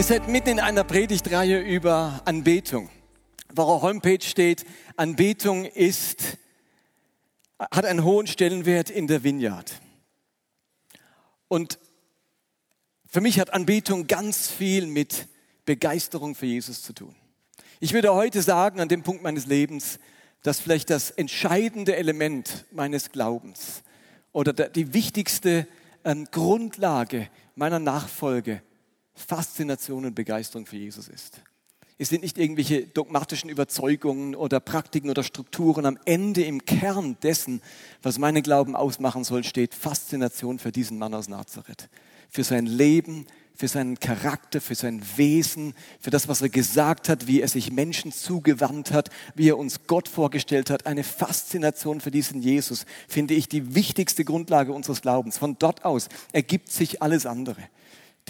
Ihr seid mitten in einer Predigtreihe über Anbetung. Auf Homepage steht, Anbetung ist, hat einen hohen Stellenwert in der Vineyard. Und für mich hat Anbetung ganz viel mit Begeisterung für Jesus zu tun. Ich würde heute sagen, an dem Punkt meines Lebens, dass vielleicht das entscheidende Element meines Glaubens oder die wichtigste ähm, Grundlage meiner Nachfolge Faszination und Begeisterung für Jesus ist. Es sind nicht irgendwelche dogmatischen Überzeugungen oder Praktiken oder Strukturen. Am Ende im Kern dessen, was meinen Glauben ausmachen soll, steht Faszination für diesen Mann aus Nazareth. Für sein Leben, für seinen Charakter, für sein Wesen, für das, was er gesagt hat, wie er sich Menschen zugewandt hat, wie er uns Gott vorgestellt hat. Eine Faszination für diesen Jesus finde ich die wichtigste Grundlage unseres Glaubens. Von dort aus ergibt sich alles andere.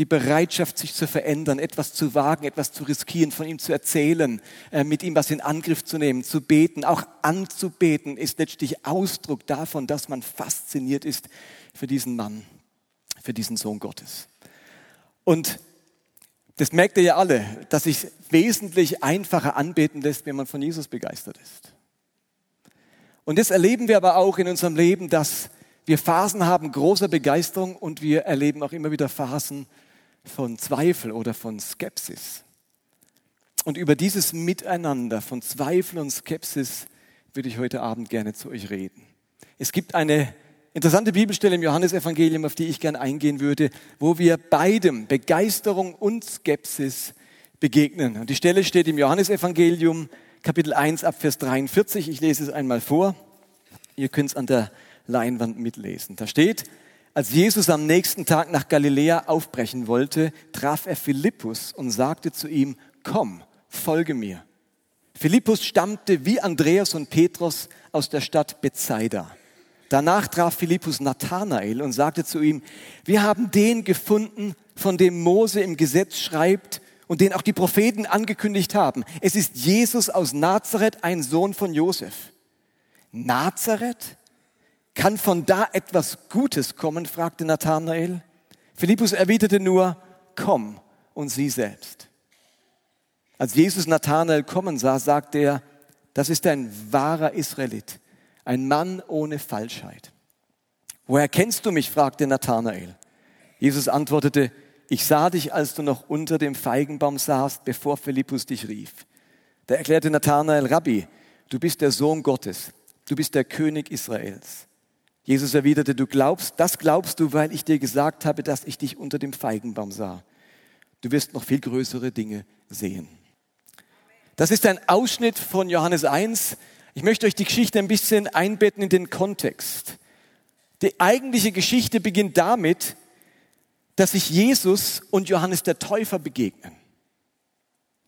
Die Bereitschaft, sich zu verändern, etwas zu wagen, etwas zu riskieren, von ihm zu erzählen, äh, mit ihm was in Angriff zu nehmen, zu beten, auch anzubeten, ist letztlich Ausdruck davon, dass man fasziniert ist für diesen Mann, für diesen Sohn Gottes. Und das merkt ihr ja alle, dass sich wesentlich einfacher anbeten lässt, wenn man von Jesus begeistert ist. Und das erleben wir aber auch in unserem Leben, dass wir Phasen haben großer Begeisterung und wir erleben auch immer wieder Phasen von Zweifel oder von Skepsis. Und über dieses Miteinander von Zweifel und Skepsis würde ich heute Abend gerne zu euch reden. Es gibt eine interessante Bibelstelle im Johannesevangelium, auf die ich gern eingehen würde, wo wir beidem, Begeisterung und Skepsis, begegnen. Und die Stelle steht im Johannesevangelium, Kapitel 1 ab Vers 43. Ich lese es einmal vor. Ihr könnt es an der Leinwand mitlesen. Da steht, als Jesus am nächsten Tag nach Galiläa aufbrechen wollte, traf er Philippus und sagte zu ihm, komm, folge mir. Philippus stammte wie Andreas und Petrus aus der Stadt Bethsaida. Danach traf Philippus Nathanael und sagte zu ihm, wir haben den gefunden, von dem Mose im Gesetz schreibt und den auch die Propheten angekündigt haben. Es ist Jesus aus Nazareth, ein Sohn von Josef. Nazareth? Kann von da etwas Gutes kommen? fragte Nathanael. Philippus erwiderte nur, komm und sieh selbst. Als Jesus Nathanael kommen sah, sagte er, das ist ein wahrer Israelit ein Mann ohne Falschheit. Woher kennst du mich? fragte Nathanael. Jesus antwortete, ich sah dich, als du noch unter dem Feigenbaum saßt, bevor Philippus dich rief. Da erklärte Nathanael, Rabbi, du bist der Sohn Gottes, du bist der König Israels. Jesus erwiderte, du glaubst, das glaubst du, weil ich dir gesagt habe, dass ich dich unter dem Feigenbaum sah. Du wirst noch viel größere Dinge sehen. Das ist ein Ausschnitt von Johannes 1, ich möchte euch die Geschichte ein bisschen einbetten in den Kontext. Die eigentliche Geschichte beginnt damit, dass sich Jesus und Johannes der Täufer begegnen.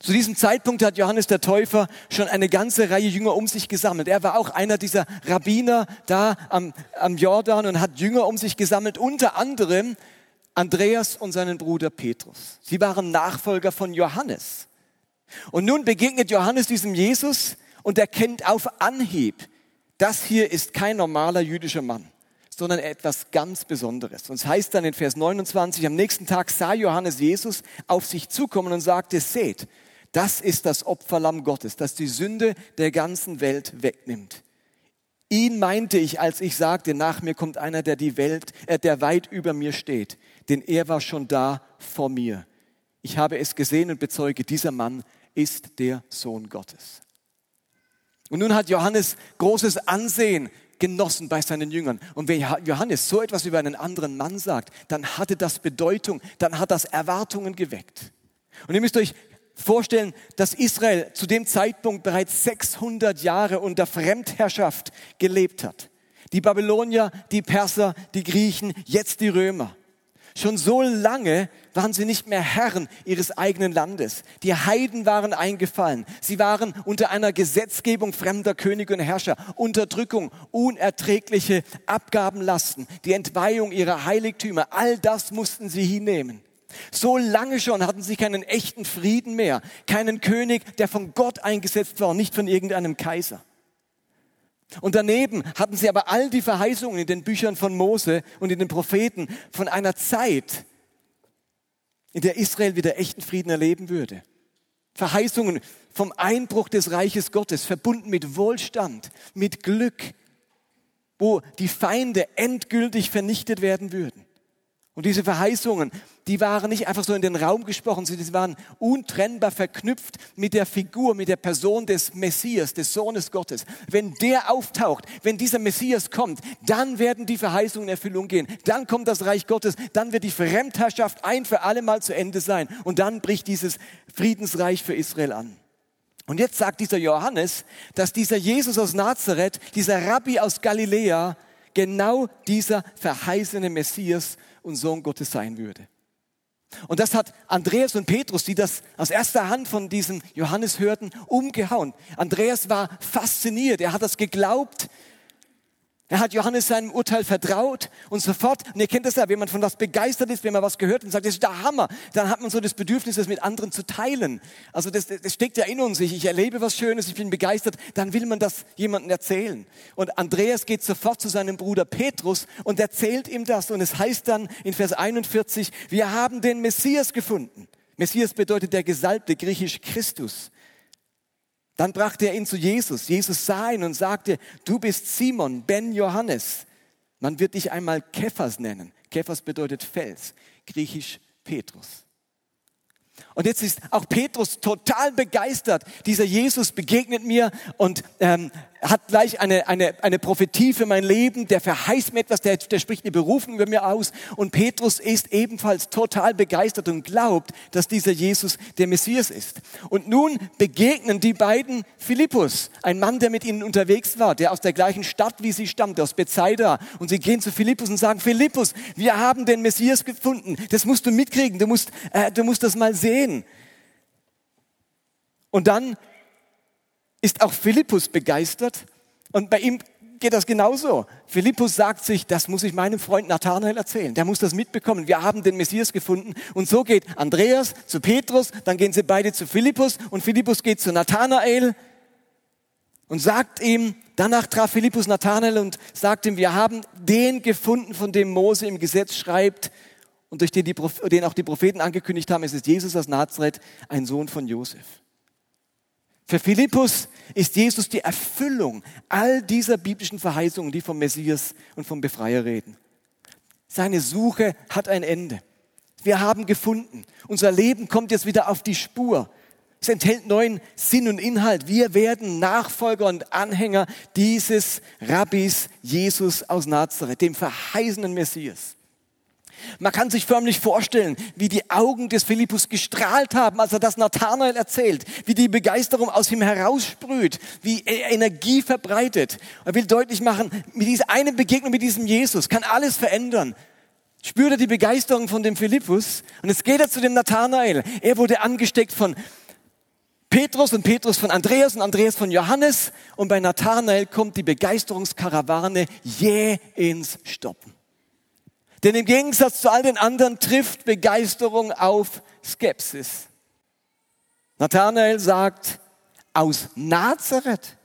Zu diesem Zeitpunkt hat Johannes der Täufer schon eine ganze Reihe Jünger um sich gesammelt. Er war auch einer dieser Rabbiner da am, am Jordan und hat Jünger um sich gesammelt, unter anderem Andreas und seinen Bruder Petrus. Sie waren Nachfolger von Johannes. Und nun begegnet Johannes diesem Jesus und erkennt auf Anhieb, das hier ist kein normaler jüdischer Mann, sondern etwas ganz Besonderes. Und es heißt dann in Vers 29, am nächsten Tag sah Johannes Jesus auf sich zukommen und sagte, seht, das ist das Opferlamm Gottes, das die Sünde der ganzen Welt wegnimmt. Ihn meinte ich, als ich sagte, nach mir kommt einer, der die Welt, äh, der weit über mir steht, denn er war schon da vor mir. Ich habe es gesehen und bezeuge, dieser Mann ist der Sohn Gottes. Und nun hat Johannes großes Ansehen genossen bei seinen Jüngern. Und wenn Johannes so etwas über einen anderen Mann sagt, dann hatte das Bedeutung, dann hat das Erwartungen geweckt. Und ihr müsst euch vorstellen, dass Israel zu dem Zeitpunkt bereits 600 Jahre unter Fremdherrschaft gelebt hat. Die Babylonier, die Perser, die Griechen, jetzt die Römer. Schon so lange waren sie nicht mehr Herren ihres eigenen Landes. Die Heiden waren eingefallen. Sie waren unter einer Gesetzgebung fremder Könige und Herrscher. Unterdrückung, unerträgliche Abgabenlasten, die Entweihung ihrer Heiligtümer, all das mussten sie hinnehmen. So lange schon hatten sie keinen echten Frieden mehr, keinen König, der von Gott eingesetzt war, nicht von irgendeinem Kaiser. Und daneben hatten sie aber all die Verheißungen in den Büchern von Mose und in den Propheten von einer Zeit, in der Israel wieder echten Frieden erleben würde. Verheißungen vom Einbruch des Reiches Gottes, verbunden mit Wohlstand, mit Glück, wo die Feinde endgültig vernichtet werden würden. Und diese Verheißungen, die waren nicht einfach so in den Raum gesprochen, sie waren untrennbar verknüpft mit der Figur, mit der Person des Messias, des Sohnes Gottes. Wenn der auftaucht, wenn dieser Messias kommt, dann werden die Verheißungen in Erfüllung gehen. Dann kommt das Reich Gottes, dann wird die Fremdherrschaft ein für alle Mal zu Ende sein. Und dann bricht dieses Friedensreich für Israel an. Und jetzt sagt dieser Johannes, dass dieser Jesus aus Nazareth, dieser Rabbi aus Galiläa, genau dieser verheißene Messias und Sohn Gottes sein würde. Und das hat Andreas und Petrus, die das aus erster Hand von diesem Johannes hörten, umgehauen. Andreas war fasziniert, er hat das geglaubt, er hat Johannes seinem Urteil vertraut und sofort, und ihr kennt das ja, wenn man von was begeistert ist, wenn man was gehört und sagt, das ist der Hammer, dann hat man so das Bedürfnis, das mit anderen zu teilen. Also das, das steckt ja in uns. Ich, ich erlebe was Schönes, ich bin begeistert, dann will man das jemandem erzählen. Und Andreas geht sofort zu seinem Bruder Petrus und erzählt ihm das. Und es heißt dann in Vers 41, wir haben den Messias gefunden. Messias bedeutet der Gesalbte, griechisch Christus. Dann brachte er ihn zu Jesus. Jesus sah ihn und sagte, du bist Simon, Ben Johannes. Man wird dich einmal Kephas nennen. Kephas bedeutet Fels, griechisch Petrus. Und jetzt ist auch Petrus total begeistert. Dieser Jesus begegnet mir und ähm, hat gleich eine, eine, eine Prophetie für mein Leben, der verheißt mir etwas, der, der spricht eine Berufung über mir aus. Und Petrus ist ebenfalls total begeistert und glaubt, dass dieser Jesus der Messias ist. Und nun begegnen die beiden Philippus, ein Mann, der mit ihnen unterwegs war, der aus der gleichen Stadt wie sie stammte, aus Bethsaida. Und sie gehen zu Philippus und sagen, Philippus, wir haben den Messias gefunden. Das musst du mitkriegen, du musst, äh, du musst das mal sehen. Und dann ist auch Philippus begeistert und bei ihm geht das genauso. Philippus sagt sich, das muss ich meinem Freund Nathanael erzählen. Der muss das mitbekommen. Wir haben den Messias gefunden. Und so geht Andreas zu Petrus, dann gehen sie beide zu Philippus und Philippus geht zu Nathanael und sagt ihm, danach traf Philippus Nathanael und sagt ihm, wir haben den gefunden, von dem Mose im Gesetz schreibt und durch den, den auch die Propheten angekündigt haben, es ist Jesus aus Nazareth, ein Sohn von Josef. Für Philippus ist Jesus die Erfüllung all dieser biblischen Verheißungen, die vom Messias und vom Befreier reden. Seine Suche hat ein Ende. Wir haben gefunden. Unser Leben kommt jetzt wieder auf die Spur. Es enthält neuen Sinn und Inhalt. Wir werden Nachfolger und Anhänger dieses Rabbis Jesus aus Nazareth, dem verheißenen Messias. Man kann sich förmlich vorstellen, wie die Augen des Philippus gestrahlt haben, als er das Nathanael erzählt, wie die Begeisterung aus ihm heraussprüht, wie er Energie verbreitet. Er will deutlich machen, mit dieser einen Begegnung mit diesem Jesus kann alles verändern. Spürt er die Begeisterung von dem Philippus und jetzt geht er zu dem Nathanael. Er wurde angesteckt von Petrus und Petrus von Andreas und Andreas von Johannes und bei Nathanael kommt die Begeisterungskarawane jäh ins Stoppen. Denn im Gegensatz zu all den anderen trifft Begeisterung auf Skepsis. Nathanael sagt, aus Nazareth.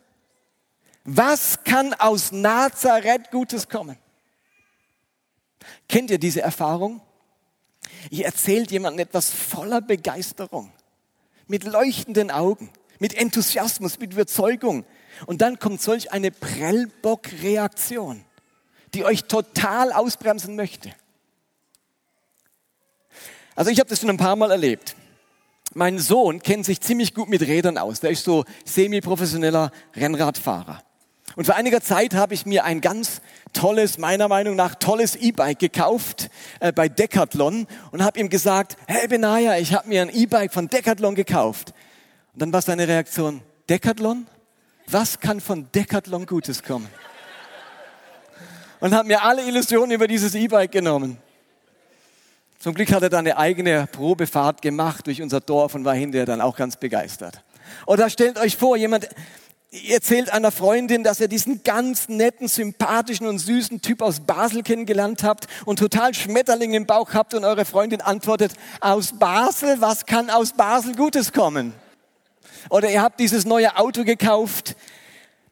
Was kann aus Nazareth Gutes kommen? Kennt ihr diese Erfahrung? Ihr erzählt jemandem etwas voller Begeisterung, mit leuchtenden Augen, mit Enthusiasmus, mit Überzeugung. Und dann kommt solch eine Prellbock-Reaktion die euch total ausbremsen möchte. Also ich habe das schon ein paar Mal erlebt. Mein Sohn kennt sich ziemlich gut mit Rädern aus. Der ist so semi-professioneller Rennradfahrer. Und vor einiger Zeit habe ich mir ein ganz tolles, meiner Meinung nach tolles E-Bike gekauft äh, bei Decathlon und habe ihm gesagt, hey Benaya, ich habe mir ein E-Bike von Decathlon gekauft. Und dann war seine Reaktion, Decathlon? Was kann von Decathlon Gutes kommen? Und habe mir alle Illusionen über dieses E-Bike genommen. Zum Glück hat er dann eine eigene Probefahrt gemacht durch unser Dorf und war hinterher dann auch ganz begeistert. Oder stellt euch vor, jemand erzählt einer Freundin, dass ihr diesen ganz netten, sympathischen und süßen Typ aus Basel kennengelernt habt und total Schmetterling im Bauch habt und eure Freundin antwortet, aus Basel, was kann aus Basel Gutes kommen? Oder ihr habt dieses neue Auto gekauft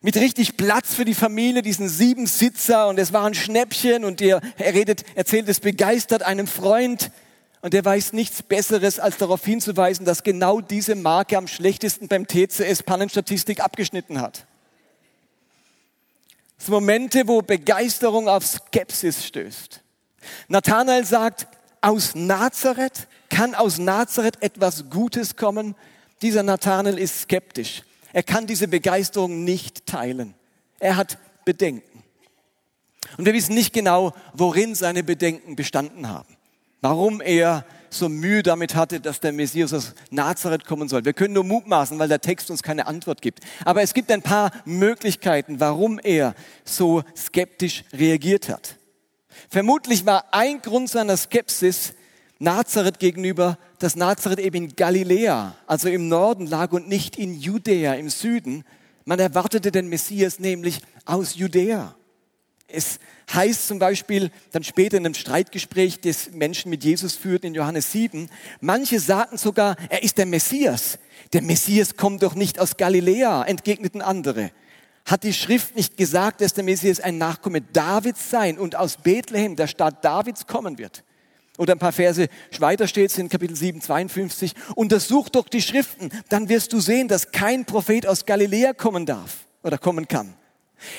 mit richtig Platz für die Familie, diesen sieben Sitzer und es war ein Schnäppchen und ihr er redet, erzählt es begeistert einem Freund und der weiß nichts Besseres, als darauf hinzuweisen, dass genau diese Marke am schlechtesten beim TCS Pannenstatistik abgeschnitten hat. Das Momente, wo Begeisterung auf Skepsis stößt. Nathanael sagt, aus Nazareth kann aus Nazareth etwas Gutes kommen. Dieser Nathanael ist skeptisch. Er kann diese Begeisterung nicht teilen. Er hat Bedenken. Und wir wissen nicht genau, worin seine Bedenken bestanden haben warum er so Mühe damit hatte, dass der Messias aus Nazareth kommen soll. Wir können nur mutmaßen, weil der Text uns keine Antwort gibt. Aber es gibt ein paar Möglichkeiten, warum er so skeptisch reagiert hat. Vermutlich war ein Grund seiner Skepsis Nazareth gegenüber, dass Nazareth eben in Galiläa, also im Norden lag und nicht in Judäa im Süden. Man erwartete den Messias nämlich aus Judäa. Es heißt zum Beispiel dann später in einem Streitgespräch, das Menschen mit Jesus führten in Johannes 7, manche sagten sogar, er ist der Messias. Der Messias kommt doch nicht aus Galiläa, entgegneten andere. Hat die Schrift nicht gesagt, dass der Messias ein Nachkomme Davids sein und aus Bethlehem, der Stadt Davids, kommen wird? Oder ein paar Verse weiter steht es in Kapitel 7, 52. Untersuch doch die Schriften, dann wirst du sehen, dass kein Prophet aus Galiläa kommen darf oder kommen kann.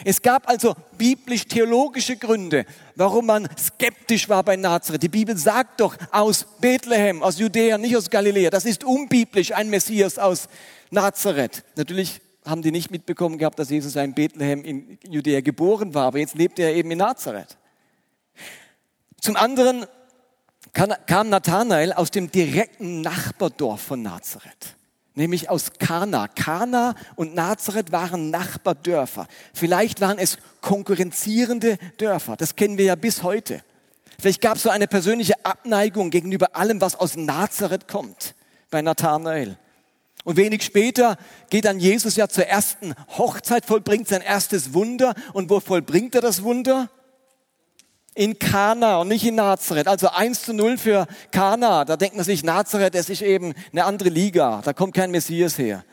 Es gab also biblisch-theologische Gründe, warum man skeptisch war bei Nazareth. Die Bibel sagt doch aus Bethlehem, aus Judäa, nicht aus Galiläa. Das ist unbiblisch, ein Messias aus Nazareth. Natürlich haben die nicht mitbekommen gehabt, dass Jesus in Bethlehem in Judäa geboren war, aber jetzt lebt er eben in Nazareth. Zum anderen kam Nathanael aus dem direkten Nachbardorf von Nazareth nämlich aus Kana. Kana und Nazareth waren Nachbardörfer. Vielleicht waren es konkurrenzierende Dörfer. Das kennen wir ja bis heute. Vielleicht gab es so eine persönliche Abneigung gegenüber allem, was aus Nazareth kommt, bei Nathanael. Und wenig später geht dann Jesus ja zur ersten Hochzeit, vollbringt sein erstes Wunder. Und wo vollbringt er das Wunder? In Kana und nicht in Nazareth. Also 1 zu 0 für Kana. Da denkt man sich, Nazareth, das ist eben eine andere Liga. Da kommt kein Messias her.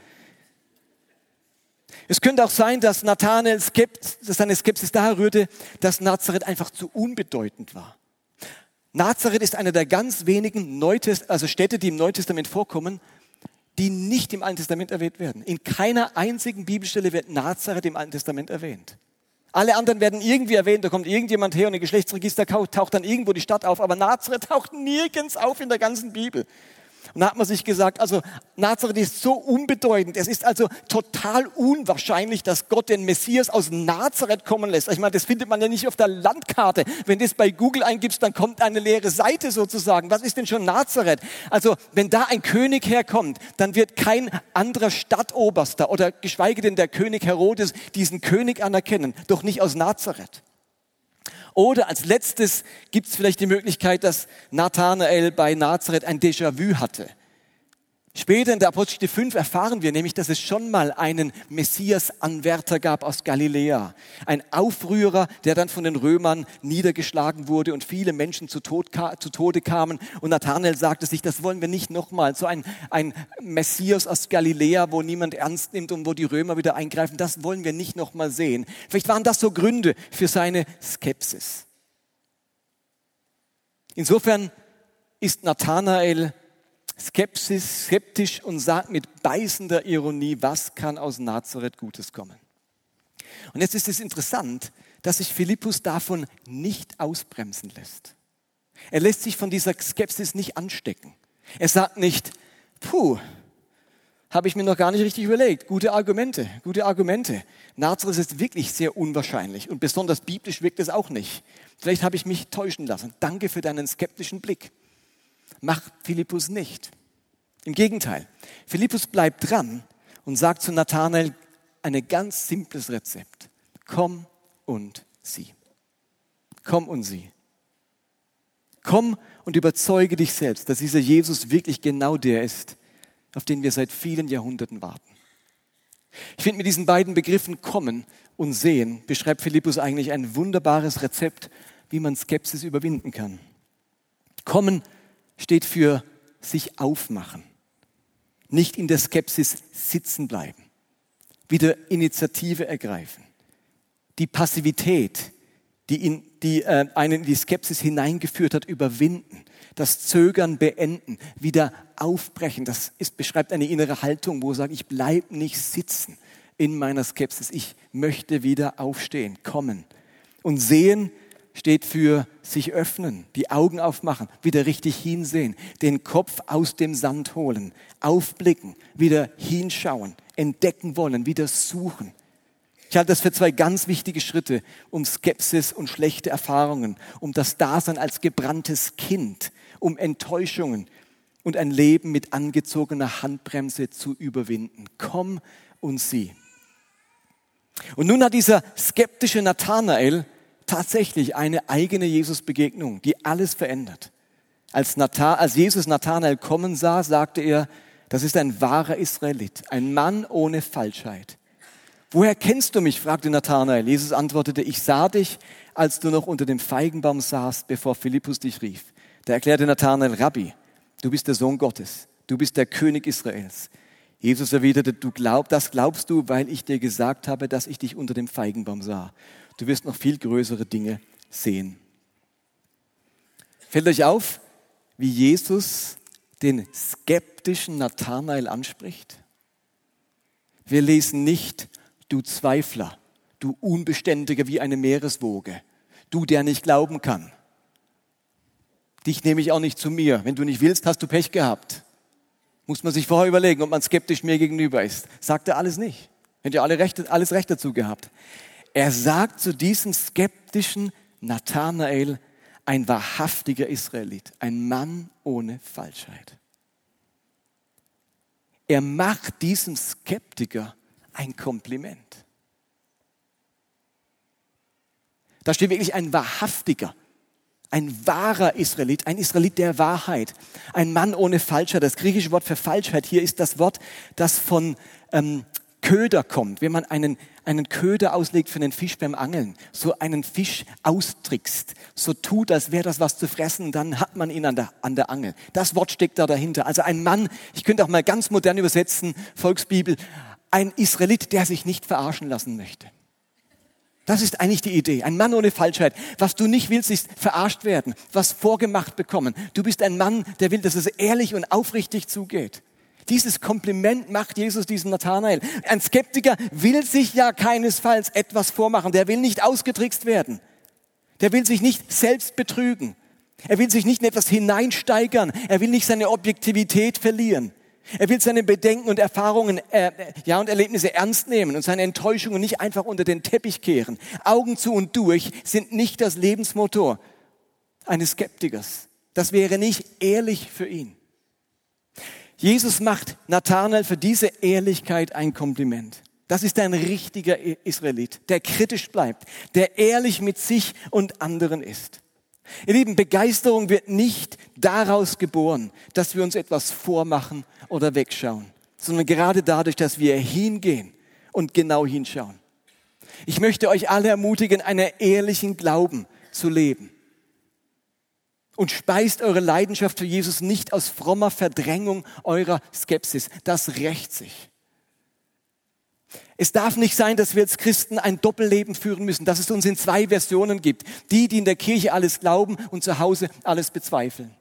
Es könnte auch sein, dass Nathanael Skept, dass seine Skepsis daher rührte, dass Nazareth einfach zu unbedeutend war. Nazareth ist eine der ganz wenigen Neutest also Städte, die im Neutestament vorkommen, die nicht im Alten Testament erwähnt werden. In keiner einzigen Bibelstelle wird Nazareth im Alten Testament erwähnt. Alle anderen werden irgendwie erwähnt, da kommt irgendjemand her und im Geschlechtsregister taucht dann irgendwo die Stadt auf, aber Nazareth taucht nirgends auf in der ganzen Bibel. Und da hat man sich gesagt, also Nazareth ist so unbedeutend. Es ist also total unwahrscheinlich, dass Gott den Messias aus Nazareth kommen lässt. Ich meine, das findet man ja nicht auf der Landkarte. Wenn du das bei Google eingibst, dann kommt eine leere Seite sozusagen. Was ist denn schon Nazareth? Also, wenn da ein König herkommt, dann wird kein anderer Stadtoberster oder geschweige denn der König Herodes diesen König anerkennen. Doch nicht aus Nazareth. Oder als letztes gibt es vielleicht die Möglichkeit, dass Nathanael bei Nazareth ein Déjà-vu hatte. Später in der Apostelgeschichte 5 erfahren wir nämlich, dass es schon mal einen Messias-Anwärter gab aus Galiläa. Ein Aufrührer, der dann von den Römern niedergeschlagen wurde und viele Menschen zu, Tod, zu Tode kamen. Und Nathanael sagte sich, das wollen wir nicht nochmal. So ein, ein Messias aus Galiläa, wo niemand ernst nimmt und wo die Römer wieder eingreifen, das wollen wir nicht nochmal sehen. Vielleicht waren das so Gründe für seine Skepsis. Insofern ist Nathanael Skepsis, skeptisch und sagt mit beißender Ironie, was kann aus Nazareth Gutes kommen? Und jetzt ist es interessant, dass sich Philippus davon nicht ausbremsen lässt. Er lässt sich von dieser Skepsis nicht anstecken. Er sagt nicht, puh, habe ich mir noch gar nicht richtig überlegt. Gute Argumente, gute Argumente. Nazareth ist wirklich sehr unwahrscheinlich und besonders biblisch wirkt es auch nicht. Vielleicht habe ich mich täuschen lassen. Danke für deinen skeptischen Blick macht Philippus nicht. Im Gegenteil, Philippus bleibt dran und sagt zu Nathanael ein ganz simples Rezept. Komm und sieh. Komm und sieh. Komm und überzeuge dich selbst, dass dieser Jesus wirklich genau der ist, auf den wir seit vielen Jahrhunderten warten. Ich finde, mit diesen beiden Begriffen kommen und sehen beschreibt Philippus eigentlich ein wunderbares Rezept, wie man Skepsis überwinden kann. Kommen steht für sich aufmachen, nicht in der Skepsis sitzen bleiben, wieder Initiative ergreifen. Die Passivität, die, in, die äh, einen in die Skepsis hineingeführt hat, überwinden, das Zögern beenden, wieder aufbrechen. Das ist, beschreibt eine innere Haltung, wo sagt, ich bleibe nicht sitzen in meiner Skepsis. Ich möchte wieder aufstehen, kommen. Und sehen steht für sich öffnen, die Augen aufmachen, wieder richtig hinsehen, den Kopf aus dem Sand holen, aufblicken, wieder hinschauen, entdecken wollen, wieder suchen. Ich halte das für zwei ganz wichtige Schritte, um Skepsis und schlechte Erfahrungen, um das Dasein als gebranntes Kind, um Enttäuschungen und ein Leben mit angezogener Handbremse zu überwinden. Komm und sieh. Und nun hat dieser skeptische Nathanael tatsächlich eine eigene Jesus-Begegnung, die alles verändert. Als, Nathan, als Jesus Nathanael kommen sah, sagte er, das ist ein wahrer Israelit, ein Mann ohne Falschheit. Woher kennst du mich? fragte Nathanael. Jesus antwortete, ich sah dich, als du noch unter dem Feigenbaum saßt, bevor Philippus dich rief. Da erklärte Nathanael, Rabbi, du bist der Sohn Gottes, du bist der König Israels. Jesus erwiderte, du glaub, das glaubst du, weil ich dir gesagt habe, dass ich dich unter dem Feigenbaum sah. Du wirst noch viel größere Dinge sehen. Fällt euch auf, wie Jesus den skeptischen Nathanael anspricht? Wir lesen nicht, du Zweifler, du Unbeständiger wie eine Meereswoge, du, der nicht glauben kann. Dich nehme ich auch nicht zu mir. Wenn du nicht willst, hast du Pech gehabt. Muss man sich vorher überlegen, ob man skeptisch mir gegenüber ist. Sagt er alles nicht. Hätte ja alle Recht, alles Recht dazu gehabt. Er sagt zu diesem skeptischen Nathanael, ein wahrhaftiger Israelit, ein Mann ohne Falschheit. Er macht diesem Skeptiker ein Kompliment. Da steht wirklich ein wahrhaftiger, ein wahrer Israelit, ein Israelit der Wahrheit, ein Mann ohne Falschheit. Das griechische Wort für Falschheit hier ist das Wort, das von ähm, Köder kommt. Wenn man einen, einen Köder auslegt für einen Fisch beim Angeln, so einen Fisch austrickst, so tut, als wäre das was zu fressen, dann hat man ihn an der, an der Angel. Das Wort steckt da dahinter. Also ein Mann, ich könnte auch mal ganz modern übersetzen, Volksbibel, ein Israelit, der sich nicht verarschen lassen möchte. Das ist eigentlich die Idee. Ein Mann ohne Falschheit. Was du nicht willst, ist verarscht werden, was vorgemacht bekommen. Du bist ein Mann, der will, dass es ehrlich und aufrichtig zugeht. Dieses Kompliment macht Jesus diesem Nathanael. Ein Skeptiker will sich ja keinesfalls etwas vormachen. Der will nicht ausgetrickst werden. Der will sich nicht selbst betrügen. Er will sich nicht in etwas hineinsteigern. Er will nicht seine Objektivität verlieren. Er will seine Bedenken und Erfahrungen äh, ja, und Erlebnisse ernst nehmen und seine Enttäuschungen nicht einfach unter den Teppich kehren. Augen zu und durch sind nicht das Lebensmotto eines Skeptikers. Das wäre nicht ehrlich für ihn. Jesus macht Nathanael für diese Ehrlichkeit ein Kompliment. Das ist ein richtiger Israelit, der kritisch bleibt, der ehrlich mit sich und anderen ist. Ihr Lieben, Begeisterung wird nicht daraus geboren, dass wir uns etwas vormachen oder wegschauen, sondern gerade dadurch, dass wir hingehen und genau hinschauen. Ich möchte euch alle ermutigen, einen ehrlichen Glauben zu leben. Und speist eure Leidenschaft für Jesus nicht aus frommer Verdrängung eurer Skepsis. Das rächt sich. Es darf nicht sein, dass wir als Christen ein Doppelleben führen müssen, dass es uns in zwei Versionen gibt. Die, die in der Kirche alles glauben und zu Hause alles bezweifeln.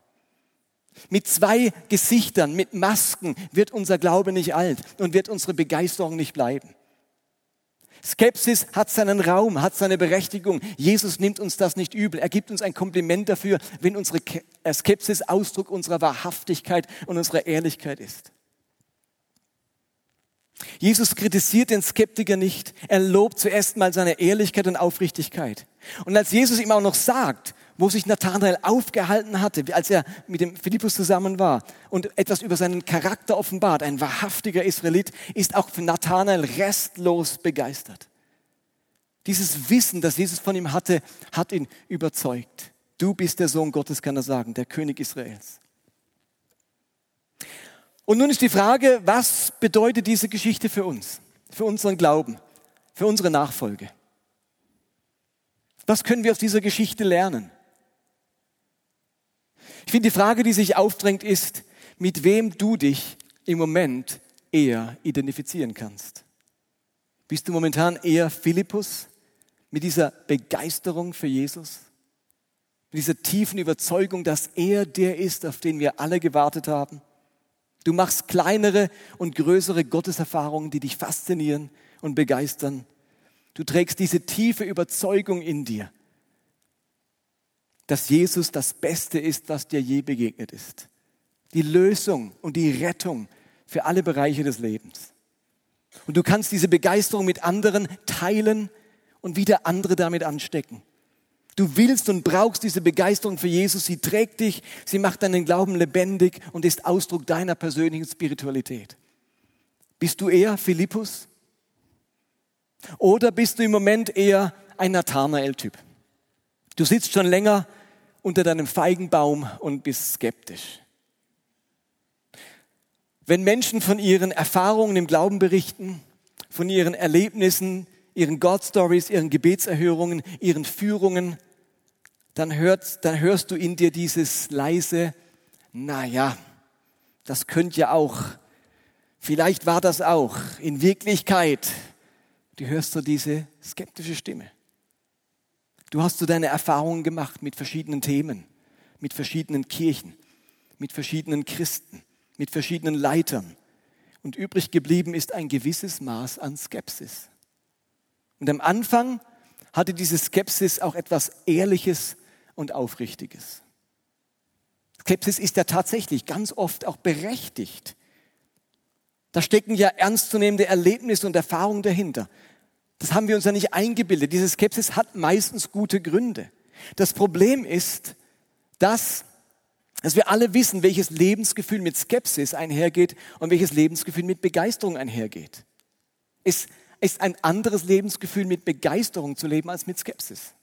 Mit zwei Gesichtern, mit Masken wird unser Glaube nicht alt und wird unsere Begeisterung nicht bleiben. Skepsis hat seinen Raum, hat seine Berechtigung. Jesus nimmt uns das nicht übel. Er gibt uns ein Kompliment dafür, wenn unsere äh, Skepsis Ausdruck unserer Wahrhaftigkeit und unserer Ehrlichkeit ist. Jesus kritisiert den Skeptiker nicht. Er lobt zuerst mal seine Ehrlichkeit und Aufrichtigkeit. Und als Jesus ihm auch noch sagt, wo sich Nathanael aufgehalten hatte, als er mit dem Philippus zusammen war und etwas über seinen Charakter offenbart, ein wahrhaftiger Israelit, ist auch für Nathanael restlos begeistert. Dieses Wissen, das Jesus von ihm hatte, hat ihn überzeugt. Du bist der Sohn Gottes, kann er sagen, der König Israels. Und nun ist die Frage, was bedeutet diese Geschichte für uns, für unseren Glauben, für unsere Nachfolge? Was können wir aus dieser Geschichte lernen? Ich finde, die Frage, die sich aufdrängt, ist, mit wem du dich im Moment eher identifizieren kannst. Bist du momentan eher Philippus mit dieser Begeisterung für Jesus? Mit dieser tiefen Überzeugung, dass er der ist, auf den wir alle gewartet haben? Du machst kleinere und größere Gotteserfahrungen, die dich faszinieren und begeistern. Du trägst diese tiefe Überzeugung in dir, dass Jesus das Beste ist, was dir je begegnet ist. Die Lösung und die Rettung für alle Bereiche des Lebens. Und du kannst diese Begeisterung mit anderen teilen und wieder andere damit anstecken. Du willst und brauchst diese Begeisterung für Jesus. Sie trägt dich, sie macht deinen Glauben lebendig und ist Ausdruck deiner persönlichen Spiritualität. Bist du eher Philippus? Oder bist du im Moment eher ein Nathanael-Typ? Du sitzt schon länger unter deinem Feigenbaum und bist skeptisch. Wenn Menschen von ihren Erfahrungen im Glauben berichten, von ihren Erlebnissen, ihren God Stories, ihren Gebetserhörungen, ihren Führungen, dann, hört, dann hörst du in dir dieses leise, naja, das könnte ja auch, vielleicht war das auch, in Wirklichkeit, du hörst so diese skeptische Stimme. Du hast so deine Erfahrungen gemacht mit verschiedenen Themen, mit verschiedenen Kirchen, mit verschiedenen Christen, mit verschiedenen Leitern. Und übrig geblieben ist ein gewisses Maß an Skepsis. Und am Anfang hatte diese Skepsis auch etwas Ehrliches und Aufrichtiges. Skepsis ist ja tatsächlich ganz oft auch berechtigt. Da stecken ja ernstzunehmende Erlebnisse und Erfahrungen dahinter. Das haben wir uns ja nicht eingebildet. Diese Skepsis hat meistens gute Gründe. Das Problem ist, dass, dass wir alle wissen, welches Lebensgefühl mit Skepsis einhergeht und welches Lebensgefühl mit Begeisterung einhergeht. Es ist ein anderes Lebensgefühl mit Begeisterung zu leben als mit Skepsis.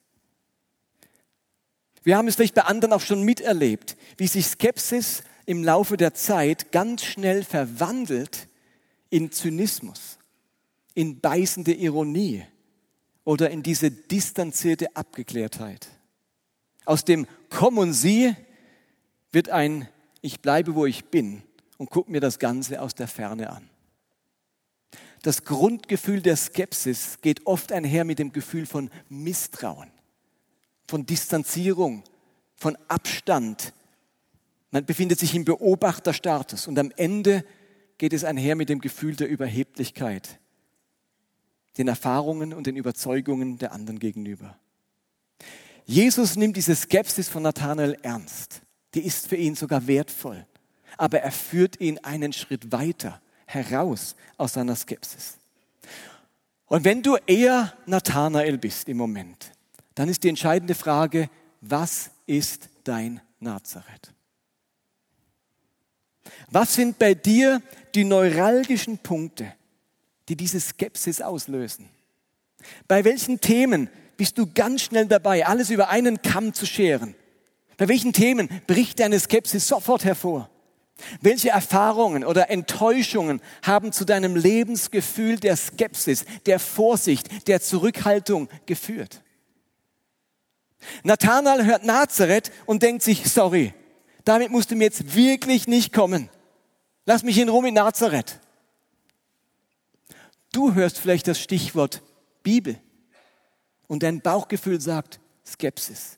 Wir haben es vielleicht bei anderen auch schon miterlebt, wie sich Skepsis im Laufe der Zeit ganz schnell verwandelt in Zynismus, in beißende Ironie oder in diese distanzierte Abgeklärtheit. Aus dem Komm und Sie wird ein Ich bleibe, wo ich bin und guck mir das Ganze aus der Ferne an. Das Grundgefühl der Skepsis geht oft einher mit dem Gefühl von Misstrauen, von Distanzierung, von Abstand. Man befindet sich im Beobachterstatus und am Ende geht es einher mit dem Gefühl der Überheblichkeit, den Erfahrungen und den Überzeugungen der anderen gegenüber. Jesus nimmt diese Skepsis von Nathanael ernst. Die ist für ihn sogar wertvoll. Aber er führt ihn einen Schritt weiter heraus aus seiner Skepsis. Und wenn du eher Nathanael bist im Moment, dann ist die entscheidende Frage, was ist dein Nazareth? Was sind bei dir die neuralgischen Punkte, die diese Skepsis auslösen? Bei welchen Themen bist du ganz schnell dabei, alles über einen Kamm zu scheren? Bei welchen Themen bricht deine Skepsis sofort hervor? Welche Erfahrungen oder Enttäuschungen haben zu deinem Lebensgefühl der Skepsis, der Vorsicht, der Zurückhaltung geführt? Nathanael hört Nazareth und denkt sich, sorry, damit musst du mir jetzt wirklich nicht kommen. Lass mich in Ruhe mit Nazareth. Du hörst vielleicht das Stichwort Bibel und dein Bauchgefühl sagt Skepsis.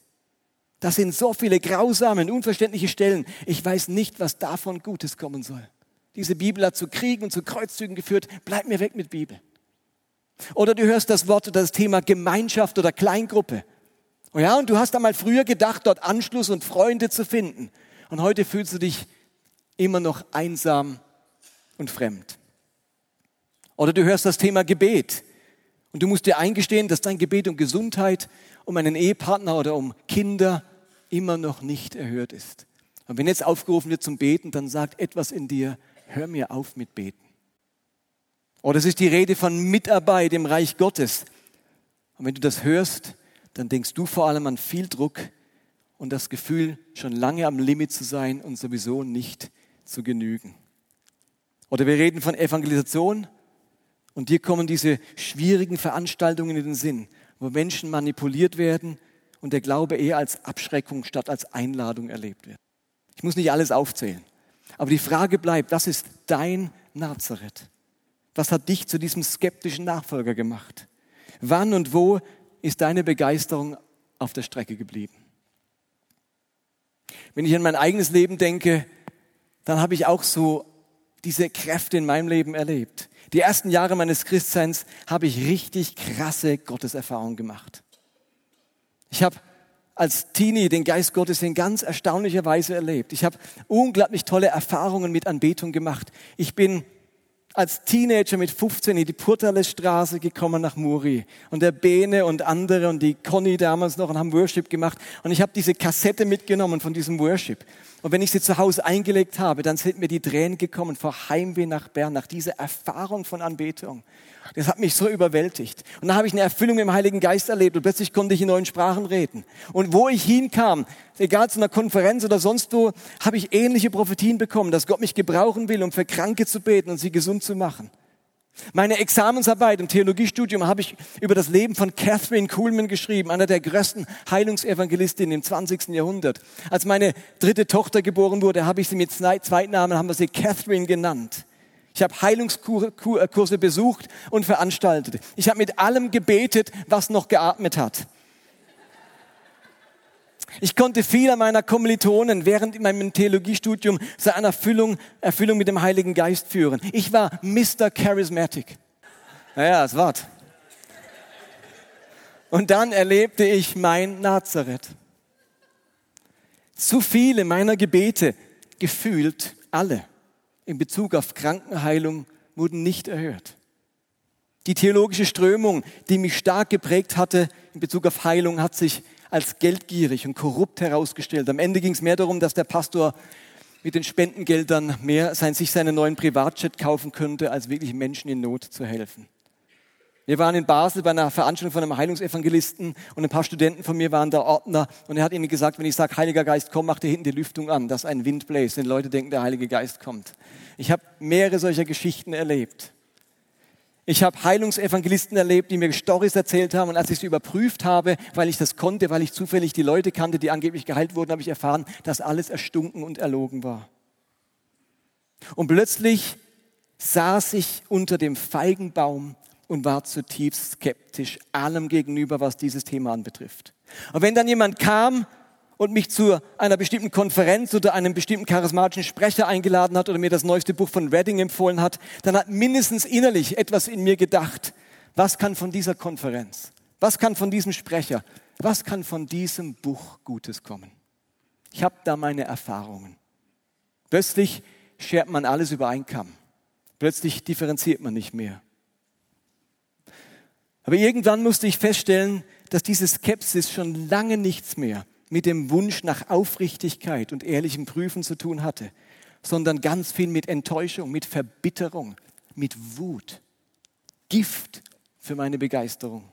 Das sind so viele grausame unverständliche Stellen. Ich weiß nicht, was davon Gutes kommen soll. Diese Bibel hat zu Kriegen und zu Kreuzzügen geführt. Bleib mir weg mit Bibel. Oder du hörst das Wort oder das Thema Gemeinschaft oder Kleingruppe. Oh ja, und du hast einmal früher gedacht, dort Anschluss und Freunde zu finden. Und heute fühlst du dich immer noch einsam und fremd. Oder du hörst das Thema Gebet. Und du musst dir eingestehen, dass dein Gebet um Gesundheit, um einen Ehepartner oder um Kinder immer noch nicht erhört ist. Und wenn jetzt aufgerufen wird zum Beten, dann sagt etwas in dir, hör mir auf mit Beten. Oder es ist die Rede von Mitarbeit im Reich Gottes. Und wenn du das hörst, dann denkst du vor allem an viel Druck und das Gefühl, schon lange am Limit zu sein und sowieso nicht zu genügen. Oder wir reden von Evangelisation und dir kommen diese schwierigen Veranstaltungen in den Sinn, wo Menschen manipuliert werden und der Glaube eher als Abschreckung statt als Einladung erlebt wird. Ich muss nicht alles aufzählen, aber die Frage bleibt, was ist dein Nazareth? Was hat dich zu diesem skeptischen Nachfolger gemacht? Wann und wo ist deine Begeisterung auf der Strecke geblieben? Wenn ich an mein eigenes Leben denke, dann habe ich auch so diese Kräfte in meinem Leben erlebt. Die ersten Jahre meines Christseins habe ich richtig krasse Gotteserfahrungen gemacht. Ich habe als Teenie den Geist Gottes in ganz erstaunlicher Weise erlebt. Ich habe unglaublich tolle Erfahrungen mit Anbetung gemacht. Ich bin als Teenager mit 15 in die Purtales-Straße gekommen nach Muri. Und der Bene und andere und die Conny damals noch und haben Worship gemacht. Und ich habe diese Kassette mitgenommen von diesem Worship. Und wenn ich sie zu Hause eingelegt habe, dann sind mir die Tränen gekommen vor Heimweh nach Bern, nach dieser Erfahrung von Anbetung. Das hat mich so überwältigt. Und dann habe ich eine Erfüllung im Heiligen Geist erlebt und plötzlich konnte ich in neuen Sprachen reden. Und wo ich hinkam, egal zu einer Konferenz oder sonst wo, habe ich ähnliche Prophetien bekommen, dass Gott mich gebrauchen will, um für Kranke zu beten und sie gesund zu machen. Meine Examensarbeit im Theologiestudium habe ich über das Leben von Catherine Kuhlman geschrieben, einer der größten Heilungsevangelistin im 20. Jahrhundert. Als meine dritte Tochter geboren wurde, habe ich sie mit Zweitnamen, haben wir sie Catherine genannt. Ich habe Heilungskurse besucht und veranstaltet. Ich habe mit allem gebetet, was noch geatmet hat. Ich konnte viele meiner Kommilitonen während meinem Theologiestudium zu einer Erfüllung, Erfüllung mit dem Heiligen Geist führen. Ich war Mr. Charismatic. Naja, es war. Und dann erlebte ich mein Nazareth. Zu viele meiner Gebete, gefühlt alle, in Bezug auf Krankenheilung wurden nicht erhört. Die theologische Strömung, die mich stark geprägt hatte in Bezug auf Heilung, hat sich als geldgierig und korrupt herausgestellt. Am Ende ging es mehr darum, dass der Pastor mit den Spendengeldern mehr sein, sich seinen neuen Privatjet kaufen könnte, als wirklich Menschen in Not zu helfen. Wir waren in Basel bei einer Veranstaltung von einem Heilungsevangelisten und ein paar Studenten von mir waren der Ordner und er hat ihnen gesagt, wenn ich sage, Heiliger Geist, komm, mach dir hinten die Lüftung an, dass ein Wind bläst, wenn Leute denken, der Heilige Geist kommt. Ich habe mehrere solcher Geschichten erlebt. Ich habe Heilungsevangelisten erlebt, die mir Storys erzählt haben und als ich sie überprüft habe, weil ich das konnte, weil ich zufällig die Leute kannte, die angeblich geheilt wurden, habe ich erfahren, dass alles erstunken und erlogen war. Und plötzlich saß ich unter dem Feigenbaum und war zutiefst skeptisch allem gegenüber, was dieses Thema anbetrifft. Und wenn dann jemand kam und mich zu einer bestimmten Konferenz oder einem bestimmten charismatischen Sprecher eingeladen hat oder mir das neueste Buch von Redding empfohlen hat, dann hat mindestens innerlich etwas in mir gedacht, was kann von dieser Konferenz, was kann von diesem Sprecher, was kann von diesem Buch Gutes kommen. Ich habe da meine Erfahrungen. Plötzlich schert man alles über einen Kamm. Plötzlich differenziert man nicht mehr. Aber irgendwann musste ich feststellen, dass diese Skepsis schon lange nichts mehr mit dem Wunsch nach Aufrichtigkeit und ehrlichem Prüfen zu tun hatte, sondern ganz viel mit Enttäuschung, mit Verbitterung, mit Wut. Gift für meine Begeisterung.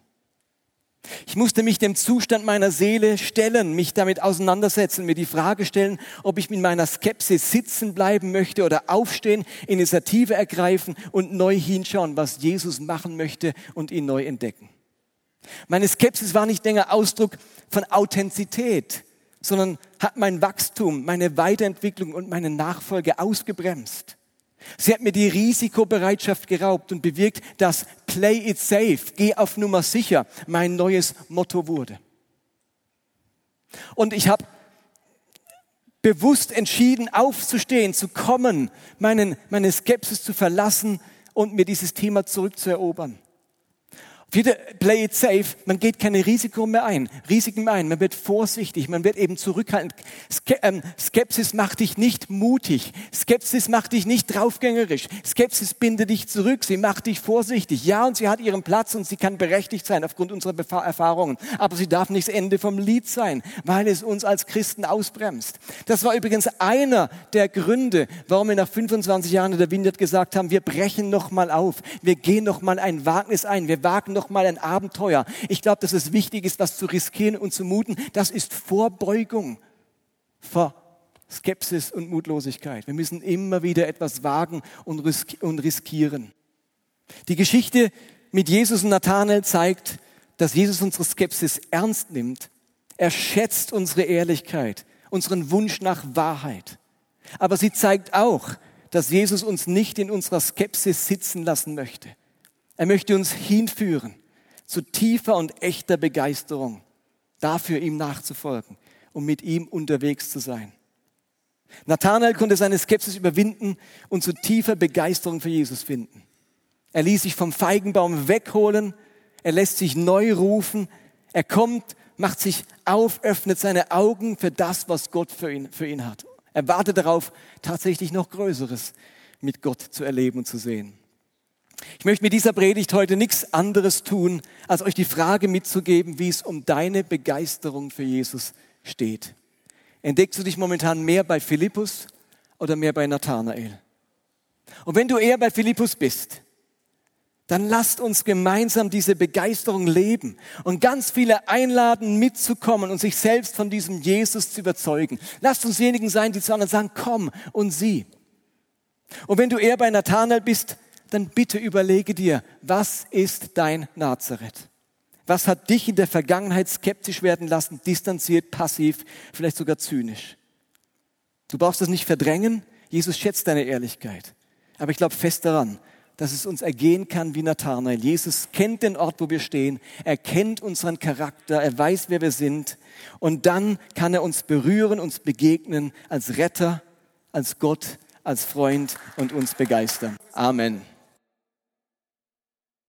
Ich musste mich dem Zustand meiner Seele stellen, mich damit auseinandersetzen, mir die Frage stellen, ob ich mit meiner Skepsis sitzen bleiben möchte oder aufstehen, Initiative ergreifen und neu hinschauen, was Jesus machen möchte und ihn neu entdecken. Meine Skepsis war nicht länger Ausdruck von Authentizität, sondern hat mein Wachstum, meine Weiterentwicklung und meine Nachfolge ausgebremst. Sie hat mir die Risikobereitschaft geraubt und bewirkt, dass Play it safe, geh auf Nummer sicher, mein neues Motto wurde. Und ich habe bewusst entschieden, aufzustehen, zu kommen, meinen, meine Skepsis zu verlassen und mir dieses Thema zurückzuerobern. Wieder play it safe. Man geht keine Risiken mehr ein, Risiken mehr ein. Man wird vorsichtig, man wird eben zurückhaltend. Ähm, Skepsis macht dich nicht mutig. Skepsis macht dich nicht draufgängerisch. Skepsis bindet dich zurück. Sie macht dich vorsichtig. Ja, und sie hat ihren Platz und sie kann berechtigt sein aufgrund unserer Erfahrungen. Aber sie darf nicht das Ende vom Lied sein, weil es uns als Christen ausbremst. Das war übrigens einer der Gründe, warum wir nach 25 Jahren in der Vineyard gesagt haben, wir brechen noch mal auf. Wir gehen noch mal ein Wagnis ein. Wir wagen nochmal ein Abenteuer. Ich glaube, dass es wichtig ist, was zu riskieren und zu muten. Das ist Vorbeugung vor Skepsis und Mutlosigkeit. Wir müssen immer wieder etwas wagen und riskieren. Die Geschichte mit Jesus und Nathanael zeigt, dass Jesus unsere Skepsis ernst nimmt. Er schätzt unsere Ehrlichkeit, unseren Wunsch nach Wahrheit. Aber sie zeigt auch, dass Jesus uns nicht in unserer Skepsis sitzen lassen möchte. Er möchte uns hinführen zu tiefer und echter Begeisterung, dafür ihm nachzufolgen, um mit ihm unterwegs zu sein. Nathanael konnte seine Skepsis überwinden und zu tiefer Begeisterung für Jesus finden. Er ließ sich vom Feigenbaum wegholen, er lässt sich neu rufen, er kommt, macht sich auf, öffnet seine Augen für das, was Gott für ihn, für ihn hat. Er wartet darauf, tatsächlich noch Größeres mit Gott zu erleben und zu sehen. Ich möchte mit dieser Predigt heute nichts anderes tun, als euch die Frage mitzugeben, wie es um deine Begeisterung für Jesus steht. Entdeckst du dich momentan mehr bei Philippus oder mehr bei Nathanael? Und wenn du eher bei Philippus bist, dann lasst uns gemeinsam diese Begeisterung leben und ganz viele einladen, mitzukommen und sich selbst von diesem Jesus zu überzeugen. Lasst uns diejenigen sein, die zu anderen sagen, komm und sieh. Und wenn du eher bei Nathanael bist, dann bitte überlege dir, was ist dein Nazareth? Was hat dich in der Vergangenheit skeptisch werden lassen, distanziert, passiv, vielleicht sogar zynisch? Du brauchst das nicht verdrängen. Jesus schätzt deine Ehrlichkeit. Aber ich glaube fest daran, dass es uns ergehen kann wie Nathanael. Jesus kennt den Ort, wo wir stehen. Er kennt unseren Charakter. Er weiß, wer wir sind. Und dann kann er uns berühren, uns begegnen als Retter, als Gott, als Freund und uns begeistern. Amen.